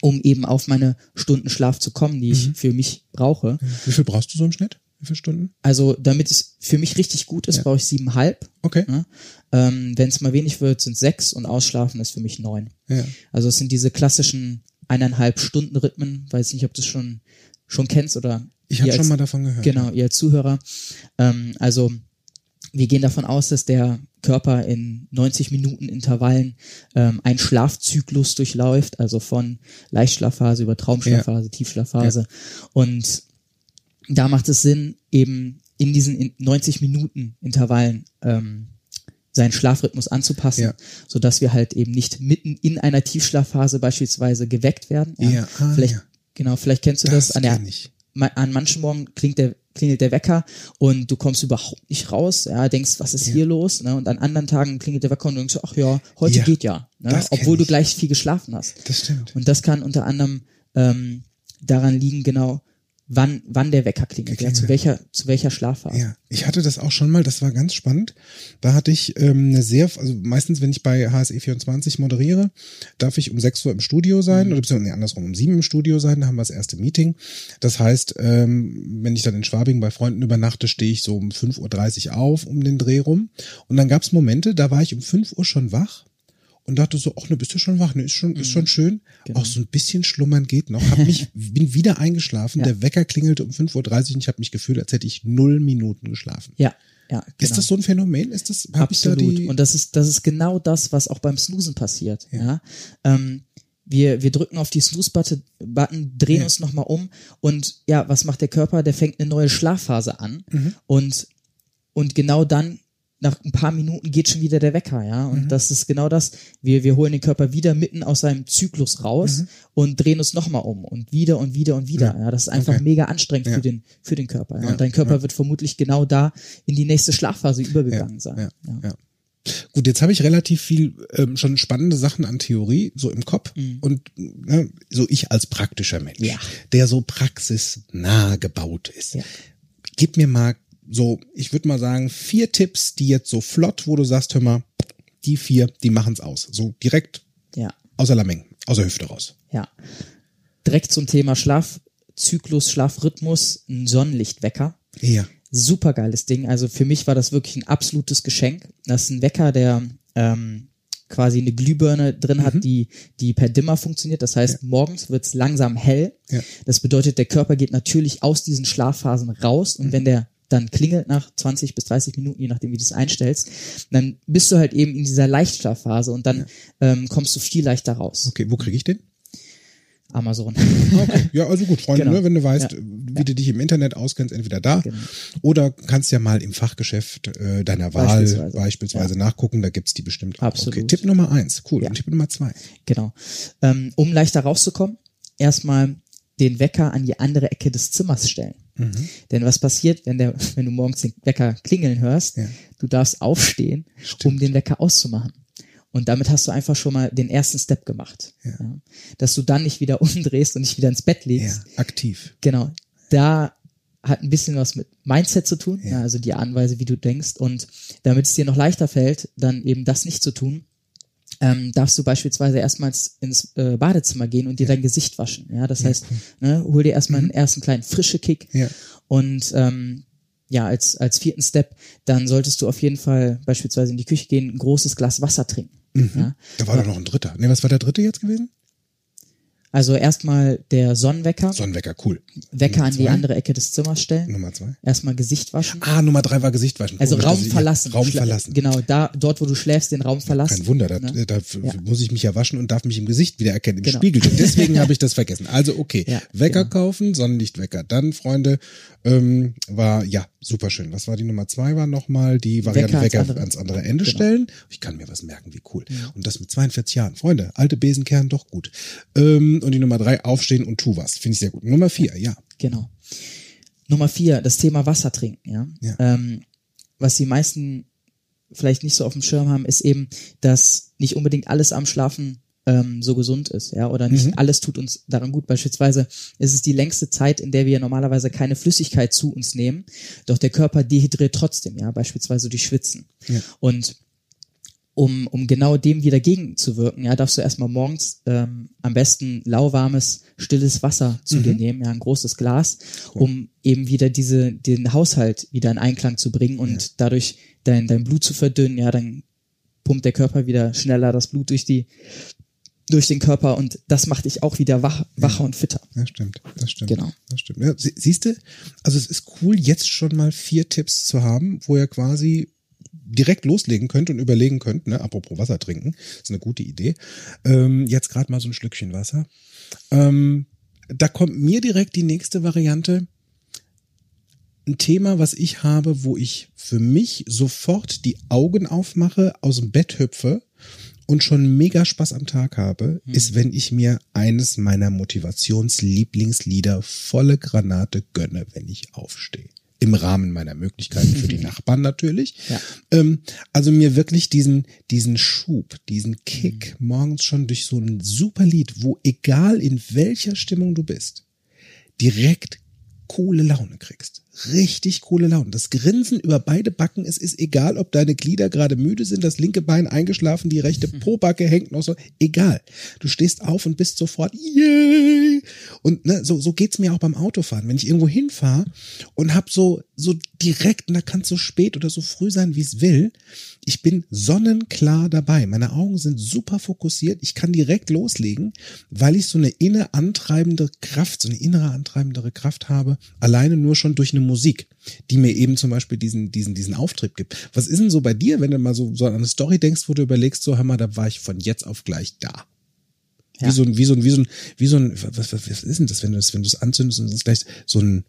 um eben auf meine Stunden Schlaf zu kommen, die Mhm. ich für mich brauche. Wie viel brauchst du so im Schnitt? Wie viele Stunden? Also damit es für mich richtig gut ist, Ja. brauche ich siebenhalb. Okay. Ne? Ähm, Wenn es mal wenig wird, sind sechs und ausschlafen ist für mich neun. Ja. Also es sind diese klassischen eineinhalb Stunden Rhythmen, weiß nicht, ob du es schon schon kennst oder Ich habe schon mal davon gehört. Genau, ihr als Zuhörer. Ähm, also wir gehen davon aus, dass der Körper in 90 Minuten Intervallen ähm, einen Schlafzyklus durchläuft, also von Leichtschlafphase über Traumschlafphase, Tiefschlafphase. Und da macht es Sinn, eben in diesen in 90 Minuten Intervallen ähm, seinen Schlafrhythmus anzupassen, Ja. so dass wir halt eben nicht mitten in einer Tiefschlafphase beispielsweise geweckt werden. Ja, ah, vielleicht ja. genau, vielleicht kennst du das, Das an der an manchen Morgen klingt der klingelt der Wecker und du kommst überhaupt nicht raus, ja, denkst, was ist hier los, ne? Und an anderen Tagen klingelt der Wecker und du denkst, ach ja, heute Ja, geht ja, ne? obwohl du ich. gleich viel geschlafen hast. Das stimmt. Und das kann unter anderem ähm, daran liegen, genau, wann, wann der Wecker klingelt, ja, zu welcher, zu welcher Schlafphase. Ja, ich hatte das auch schon mal, das war ganz spannend. Da hatte ich ähm, eine sehr, also meistens, wenn ich bei HSE24 moderiere, darf ich um 6 Uhr im Studio sein, oder beziehungsweise nee, andersrum, um 7 im Studio sein, da haben wir das erste Meeting. Das heißt, ähm, wenn ich dann in Schwabing bei Freunden übernachte, stehe ich so um 5.30 Uhr auf, um den Dreh rum. Und dann gab es Momente, da war ich um 5 Uhr schon wach und dachte so, ach ne, bist du schon wach, ne, ist schon, ist schon schön. Auch so ein bisschen schlummern geht noch. Hab mich, bin wieder eingeschlafen, Ja. der Wecker klingelte um 5.30 Uhr und ich habe mich gefühlt, als hätte ich null Minuten geschlafen. Ja, ja. Genau. Ist das so ein Phänomen? Ist das da Absolut. die, Und das ist, das ist genau das, was auch beim Snoosen passiert. Ja. Ähm, wir, wir drücken auf die Snooze-Button, Button, drehen Ja. uns nochmal um und ja, was macht der Körper? Der fängt eine neue Schlafphase an Mhm. und, und genau dann, nach ein paar Minuten geht schon wieder der Wecker, ja. Mhm. Und das ist genau das. Wir, wir holen den Körper wieder mitten aus seinem Zyklus raus Mhm. und drehen uns nochmal um und wieder und wieder und wieder. Ja, das ist einfach Okay. mega anstrengend Ja. für den, für den Körper. Ja. Ja, Und dein Körper wird vermutlich genau da in die nächste Schlafphase übergegangen sein. ja, ja. Gut, jetzt habe ich relativ viel ähm, schon spannende Sachen an Theorie so im Kopf und ne, so ich als praktischer Mensch, Mhm. Ja. der so praxisnah gebaut ist. Ja. Gib mir mal so, ich würde mal sagen, vier Tipps, die jetzt so flott, wo du sagst, hör mal, die vier, die machen's aus. So direkt Ja. außer Lameng, außer Hüfte raus. Ja. Direkt zum Thema Schlafzyklus, Schlafrhythmus, ein Sonnenlichtwecker. Ja. Super geiles Ding. Also für mich war das wirklich ein absolutes Geschenk. Das ist ein Wecker, der ähm, quasi eine Glühbirne drin Mhm. hat, die, die per Dimmer funktioniert. Das heißt, morgens wird's langsam hell. Ja. Das bedeutet, der Körper geht natürlich aus diesen Schlafphasen raus Mhm. und wenn der dann klingelt nach 20 bis 30 Minuten, je nachdem, wie du es einstellst, dann bist du halt eben in dieser Leichtschlafphase und dann ähm, kommst du viel leichter raus. Okay, wo kriege ich den? Amazon. Okay. Ja, also gut, Freunde, Genau. ne, wenn du weißt, Ja. wie du dich im Internet auskennst, entweder da Genau. oder kannst ja mal im Fachgeschäft äh, deiner Wahl Beispielsweise. beispielsweise, nachgucken, da gibt's die bestimmt auch. Absolut. Okay, Tipp Nummer eins, cool. Ja. Und Tipp Nummer zwei. Genau. Ähm, um leichter rauszukommen, erstmal den Wecker an die andere Ecke des Zimmers stellen. Mhm. Denn was passiert, wenn der, wenn du morgens den Wecker klingeln hörst, Ja. du darfst aufstehen, um den Wecker auszumachen. Und damit hast du einfach schon mal den ersten Step gemacht. Ja. Dass du dann nicht wieder umdrehst und dich wieder ins Bett legst. Ja, aktiv. Genau. Da hat ein bisschen was mit Mindset zu tun, ja. also die Art und Weise, wie du denkst. Und damit es dir noch leichter fällt, dann eben das nicht zu tun, ähm, darfst du beispielsweise erstmals ins äh, Badezimmer gehen und dir dein Gesicht waschen. Ja, das heißt, ne, hol dir erstmal einen ersten kleinen frische Kick Ja. und ähm, ja, als, als vierten Step, dann solltest du auf jeden Fall beispielsweise in die Küche gehen, ein großes Glas Wasser trinken. Ja? Da war doch noch ein dritter. Nee, was war der dritte jetzt gewesen? Also erstmal der Sonnenwecker, Sonnenwecker, cool. Wecker an die andere Ecke des Zimmers stellen, Nummer zwei. erstmal Gesicht waschen. Ah, Nummer drei war Gesicht waschen. Also Raum verlassen. Raum Schla- verlassen. Genau, da, dort, wo du schläfst, den Raum verlassen. Kein Wunder, da, Ne? da Ja. muss ich mich ja waschen und darf mich im Gesicht wieder erkennen, im Genau. Spiegel. Und deswegen habe ich das vergessen. Also okay, Ja, Wecker genau. kaufen, Sonnenlichtwecker. Dann, Freunde, ähm, war, ja, super schön. Was war die Nummer zwei? War nochmal die Variante Wecker Wecker, ans ans, andere- andere Ende Genau. stellen. Ich kann mir was merken, wie cool. Und das mit 42 Jahren. Freunde, alte Besenkern, doch gut. Ähm, und die Nummer drei, aufstehen und tu was. Finde ich sehr gut. Nummer vier, ja. Genau. Nummer vier, das Thema Wasser trinken, ja. Ja. Ähm, was die meisten vielleicht nicht so auf dem Schirm haben, ist eben, dass nicht unbedingt alles am Schlafen ähm, so gesund ist, ja, oder nicht alles tut uns daran gut. Beispielsweise ist es die längste Zeit, in der wir normalerweise keine Flüssigkeit zu uns nehmen, doch der Körper dehydriert trotzdem, ja, beispielsweise durch Schwitzen. Ja. Und um, um genau dem wieder gegenzuwirken, ja, darfst du erstmal morgens ähm, am besten lauwarmes, stilles Wasser zu dir nehmen, ja, ein großes Glas, um eben wieder diese, den Haushalt wieder in Einklang zu bringen und dadurch dein, dein Blut zu verdünnen, ja, dann pumpt der Körper wieder schneller das Blut durch die, durch den Körper und das macht dich auch wieder wach, wacher und fitter. Das stimmt, das stimmt. Genau. Das stimmt. Ja, sie, siehst du, also es ist cool, jetzt schon mal vier Tipps zu haben, wo ihr quasi direkt loslegen könnt und überlegen könnt, ne, apropos Wasser trinken, ist eine gute Idee. Ähm, jetzt gerade mal so ein Schlückchen Wasser. Ähm, da kommt mir direkt die nächste Variante. Ein Thema, was ich habe, wo ich für mich sofort die Augen aufmache, aus dem Bett hüpfe und schon mega Spaß am Tag habe, Hm. ist, wenn ich mir eines meiner Motivationslieblingslieder volle Granate gönne, wenn ich aufstehe. Im Rahmen meiner Möglichkeiten für die Nachbarn natürlich. Ja. Ähm, also mir wirklich diesen, diesen Schub, diesen Kick morgens schon durch so ein super Lied, wo egal in welcher Stimmung du bist, direkt coole Laune kriegst. Richtig coole Laune. Das Grinsen über beide Backen, es ist egal, ob deine Glieder gerade müde sind, das linke Bein eingeschlafen, die rechte Pobacke hängt noch so, egal. Du stehst auf und bist sofort, yay! Und ne, so, so geht's mir auch beim Autofahren. Wenn ich irgendwo hinfahre und hab so, so direkt, und da kann es so spät oder so früh sein, wie es will, ich bin sonnenklar dabei. Meine Augen sind super fokussiert. Ich kann direkt loslegen, weil ich so eine inne antreibende Kraft, so eine innere antreibendere Kraft habe, alleine nur schon durch eine Musik, die mir eben zum Beispiel diesen, diesen, diesen Auftrieb gibt. Was ist denn so bei dir, wenn du mal so, so an eine Story denkst, wo du überlegst, so, mal, da war ich von jetzt auf gleich da. Ja. Wie so ein, wie so ein, wie so ein, wie so ein, was, was, was ist denn das, wenn du es, wenn du es anzündest und es ist gleich so ein,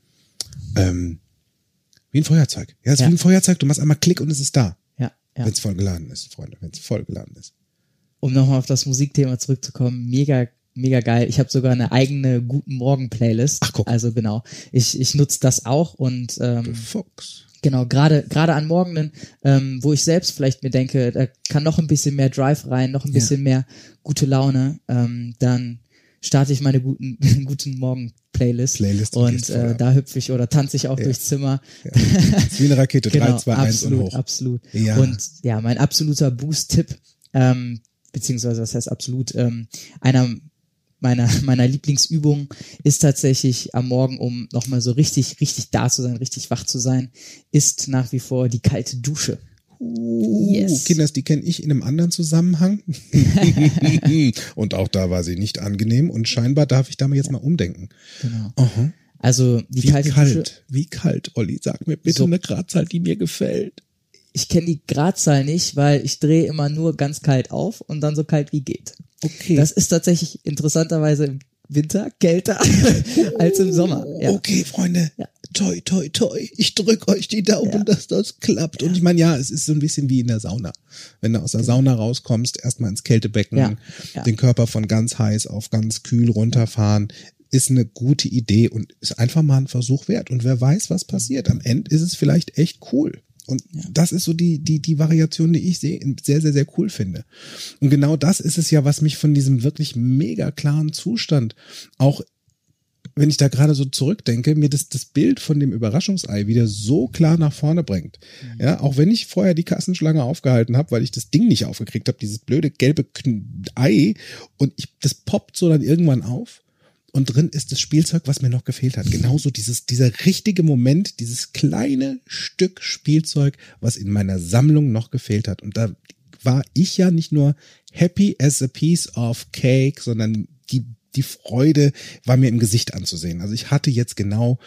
ähm, wie ein Feuerzeug. Ja, es ist Ja. wie ein Feuerzeug, du machst einmal Klick und es ist da. Ja, ja. Wenn es voll geladen ist, Freunde, wenn es voll geladen ist. um nochmal auf das Musikthema zurückzukommen, mega, mega geil. Ich habe sogar eine eigene Guten Morgen-Playlist. Ach, guck. Also genau. Ich, ich nutze das auch und ähm, Fuchs. genau, gerade gerade an Morgenen, ähm, wo ich selbst vielleicht mir denke, da kann noch ein bisschen mehr Drive rein, noch ein Ja. bisschen mehr gute Laune, ähm, dann starte ich meine guten, guten Morgen-Playlist. Playlist und und äh, da hüpfe ich oder tanze ich auch Ja. durchs Zimmer. Ist wie eine Rakete, Genau, 3, 2, 1 und hoch. absolut. Ja. Und ja, mein absoluter Boost-Tipp, ähm, beziehungsweise das heißt absolut, ähm, einer meiner, meiner Lieblingsübungen ist tatsächlich am Morgen, um nochmal so richtig, richtig da zu sein, richtig wach zu sein, ist nach wie vor die kalte Dusche. Uh, Yes. Kinders, die kenne ich in einem anderen Zusammenhang. und auch da war sie nicht angenehm und scheinbar darf ich da mal jetzt mal umdenken. Genau. Aha. Also die Wie kalte kalt, Dusche. wie kalt, Olli, sag mir bitte So. eine Gradzahl, die mir gefällt. Ich kenne die Gradzahl nicht, weil ich drehe immer nur ganz kalt auf und dann so kalt wie geht. Okay. Das ist tatsächlich interessanterweise im Winter kälter als im Sommer. Ja. Okay, Freunde. Ja. Toi, toi, toi. Ich drück euch die Daumen, Ja. dass das klappt. Und ich meine, ja, es ist so ein bisschen wie in der Sauna. Wenn du aus der Sauna rauskommst, erstmal ins Kältebecken, den Körper von ganz heiß auf ganz kühl runterfahren, ist eine gute Idee und ist einfach mal ein Versuch wert. Und wer weiß, was passiert. Am Ende ist es vielleicht echt cool. Und das ist so die, die, die Variation, die ich sehe, sehr, sehr, sehr cool finde. Und genau das ist es ja, was mich von diesem wirklich mega klaren Zustand auch wenn ich da gerade so zurückdenke, mir das, das Bild von dem Überraschungsei wieder so klar nach vorne bringt. Ja, auch wenn ich vorher die Kassenschlange aufgehalten habe, weil ich das Ding nicht aufgekriegt habe, dieses blöde gelbe Ei und ich, das poppt so dann irgendwann auf und drin ist das Spielzeug, was mir noch gefehlt hat. Genauso dieses, dieser richtige Moment, dieses kleine Stück Spielzeug, was in meiner Sammlung noch gefehlt hat. Und da war ich ja nicht nur happy as a piece of cake, sondern die die Freude war mir im Gesicht anzusehen. Also ich hatte jetzt genau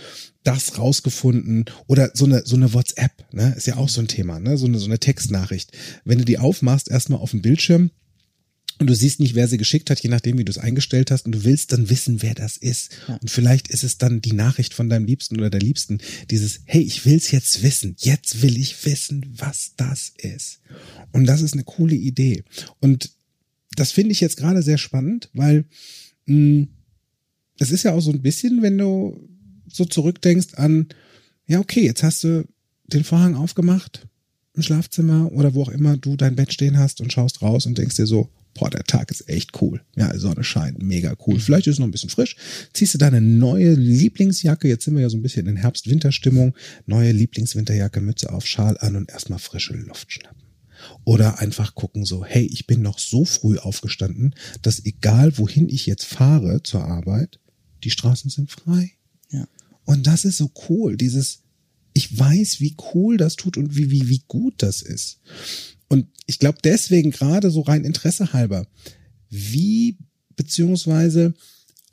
das rausgefunden oder so eine so eine WhatsApp, ne, ist ja auch so ein Thema, ne, so eine so eine Textnachricht. Wenn du die aufmachst, erstmal auf dem Bildschirm und du siehst nicht, wer sie geschickt hat, je nachdem, wie du es eingestellt hast und du willst dann wissen, wer das ist. Ja. Und vielleicht ist es dann die Nachricht von deinem Liebsten oder der Liebsten, dieses hey, ich will's jetzt wissen. Jetzt will ich wissen, was das ist. Und das ist eine coole Idee. Und das finde ich jetzt gerade sehr spannend, weil mh, es ist ja auch so ein bisschen, wenn du so zurückdenkst an, ja, okay, jetzt hast du den Vorhang aufgemacht im Schlafzimmer oder wo auch immer du dein Bett stehen hast und schaust raus und denkst dir so, boah, der Tag ist echt cool. Ja, Sonne scheint, mega cool. Vielleicht ist es noch ein bisschen frisch. Ziehst du deine neue Lieblingsjacke, jetzt sind wir ja so ein bisschen in Herbst-Winter-Stimmung, neue Lieblingswinterjacke, Mütze auf, Schal an und erstmal frische Luft schnappen. Oder einfach gucken so, hey, ich bin noch so früh aufgestanden, dass egal wohin ich jetzt fahre zur Arbeit, die Straßen sind frei. Ja. Und das ist so cool, dieses, ich weiß, wie cool das tut und wie, wie, wie gut das ist. Und ich glaube deswegen gerade so rein Interesse halber, wie, beziehungsweise,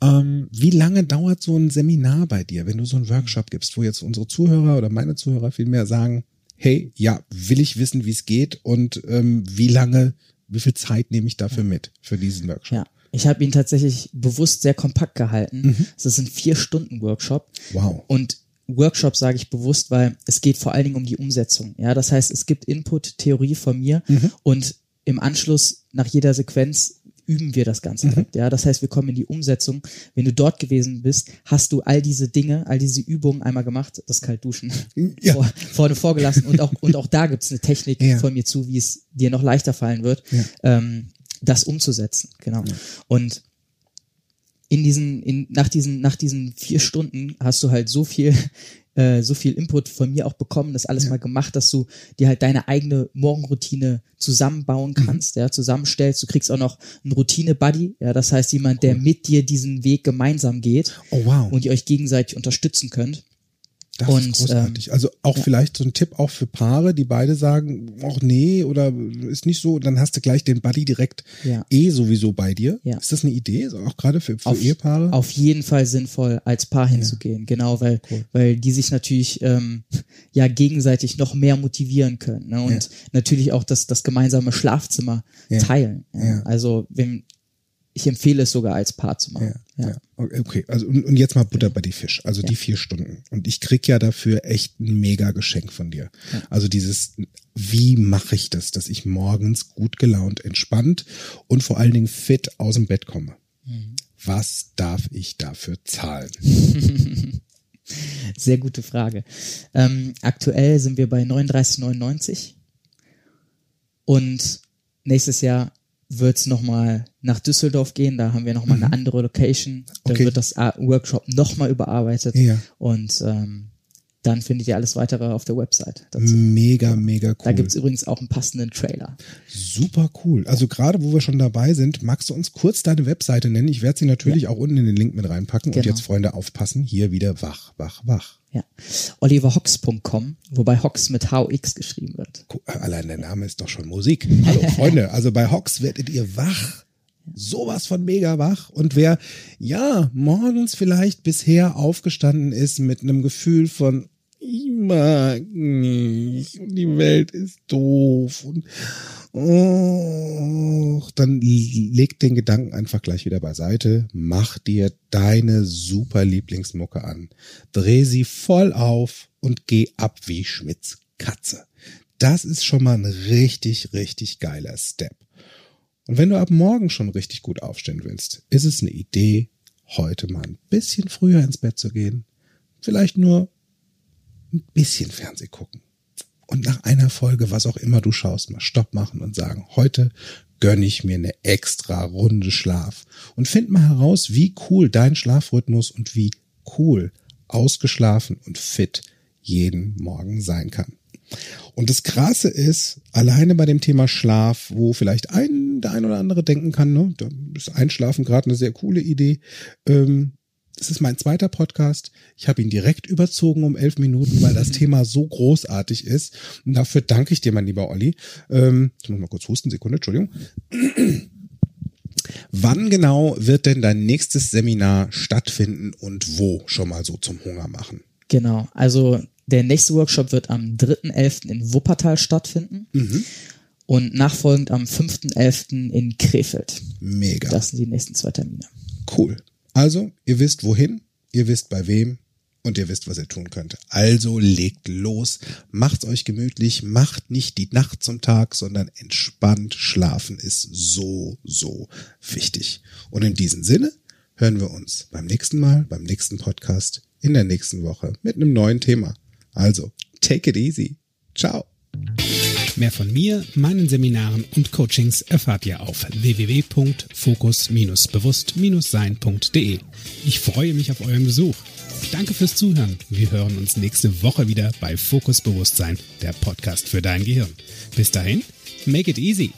ähm, wie lange dauert so ein Seminar bei dir, wenn du so einen Workshop gibst, wo jetzt unsere Zuhörer oder meine Zuhörer vielmehr sagen, hey, ja, will ich wissen, wie es geht und ähm, wie lange, wie viel Zeit nehme ich dafür mit für diesen Workshop? Ja. Ich habe ihn tatsächlich bewusst sehr kompakt gehalten. Mhm. Es ist ein vier Stunden Workshop. Wow. Und Workshop sage ich bewusst, weil es geht vor allen Dingen um die Umsetzung. Ja, das heißt, es gibt Input, Theorie von mir Mhm. und im Anschluss nach jeder Sequenz üben wir das Mhm. Ganze direkt. Ja, das heißt, wir kommen in die Umsetzung. Wenn du dort gewesen bist, hast du all diese Dinge, all diese Übungen einmal gemacht, das Kaltduschen Ja. vor, vorne vorgelassen und auch, und auch da gibt's eine Technik Ja. von mir zu, wie es dir noch leichter fallen wird, Ja. ähm, das umzusetzen. Genau. Und in diesen, in, nach diesen, nach diesen vier Stunden hast du halt so viel, äh, so viel Input von mir auch bekommen, das alles mal gemacht, dass du dir halt deine eigene Morgenroutine zusammenbauen Mhm. kannst, ja, zusammenstellst. Du kriegst auch noch einen Routine-Buddy, ja, das heißt jemand, der mit dir diesen Weg gemeinsam geht Oh wow. und ihr euch gegenseitig unterstützen könnt. Das Und, ähm, ist großartig. also auch vielleicht so ein Tipp auch für Paare, die beide sagen, ach nee, oder ist nicht so, dann hast du gleich den Buddy direkt Ja. eh sowieso bei dir. Ja. Ist das eine Idee? So auch gerade für, für auf, Ehepaare? auf jeden Fall sinnvoll, als Paar hinzugehen. Genau, weil, weil die sich natürlich ähm, ja gegenseitig noch mehr motivieren können. Ne? Und Ja. natürlich auch das, das gemeinsame Schlafzimmer Ja. teilen. Ja? Ja. Also wenn, ich empfehle es sogar als Paar zu machen. Ja, ja. Okay, also und, und jetzt mal Butter bei die Fisch, also die vier Stunden. Und ich krieg ja dafür echt ein mega Geschenk von dir. Also dieses, wie mache ich das, dass ich morgens gut gelaunt, entspannt und vor allen Dingen fit aus dem Bett komme? Mhm. Was darf ich dafür zahlen? Sehr gute Frage. Ähm, aktuell sind wir bei 39,99 und nächstes Jahr wird's noch nochmal nach Düsseldorf gehen. Da haben wir nochmal eine andere Location. Da Mhm. Okay. wird das Workshop nochmal überarbeitet. Ja. Und ähm, dann findet ihr alles weitere auf der Website dazu. Mega, mega cool. Da gibt's übrigens auch einen passenden Trailer. Super cool. Also gerade wo wir schon dabei sind, magst du uns kurz deine Webseite nennen? Ich werde sie natürlich auch unten in den Link mit reinpacken. Und Genau. jetzt, Freunde, aufpassen. Hier wieder wach, wach, wach. Ja. oliverhox.com, wobei Hox mit HX geschrieben wird. Gu- Allein der Name ist doch schon Musik. Hallo Freunde, also bei Hox werdet ihr wach. Sowas von mega wach. Und wer, ja, morgens vielleicht bisher aufgestanden ist mit einem Gefühl von, ich mag nicht und die Welt ist doof und oh, dann leg den Gedanken einfach gleich wieder beiseite, mach dir deine super Lieblingsmucke an, dreh sie voll auf und geh ab wie Schmitz Katze. Das ist schon mal ein richtig, richtig geiler Step. Und wenn du ab morgen schon richtig gut aufstehen willst, ist es eine Idee, heute mal ein bisschen früher ins Bett zu gehen. Vielleicht nur ein bisschen Fernseh gucken. Und nach einer Folge, was auch immer du schaust, mal Stopp machen und sagen, heute gönne ich mir eine extra Runde Schlaf. Und find mal heraus, wie cool dein Schlafrhythmus und wie cool ausgeschlafen und fit jeden Morgen sein kann. Und das Krasse ist, alleine bei dem Thema Schlaf, wo vielleicht ein, der ein oder andere denken kann, ne, da ist Einschlafen gerade eine sehr coole Idee. Ähm, das ist mein zweiter Podcast. Ich habe ihn direkt überzogen um elf Minuten, weil das Thema so großartig ist. Und dafür danke ich dir, mein lieber Olli. Ähm, ich muss mal kurz husten, Sekunde, Entschuldigung. Wann genau wird denn dein nächstes Seminar stattfinden und wo schon mal so zum Hunger machen? Genau, also der nächste Workshop wird am 3.11. in Wuppertal stattfinden und nachfolgend am 5.11. in Krefeld. Mega. Das sind die nächsten zwei Termine. Cool. Also, ihr wisst wohin, ihr wisst bei wem und ihr wisst, was ihr tun könnt. Also legt los, macht's euch gemütlich, macht nicht die Nacht zum Tag, sondern entspannt schlafen ist so, so wichtig. Und in diesem Sinne hören wir uns beim nächsten Mal, beim nächsten Podcast, in der nächsten Woche mit einem neuen Thema. Also, take it easy. Ciao. Mehr von mir, meinen Seminaren und Coachings erfahrt ihr auf www.fokus-bewusst-sein.de. Ich freue mich auf euren Besuch. Danke fürs Zuhören. Wir hören uns nächste Woche wieder bei Fokus Bewusstsein, der Podcast für dein Gehirn. Bis dahin, make it easy.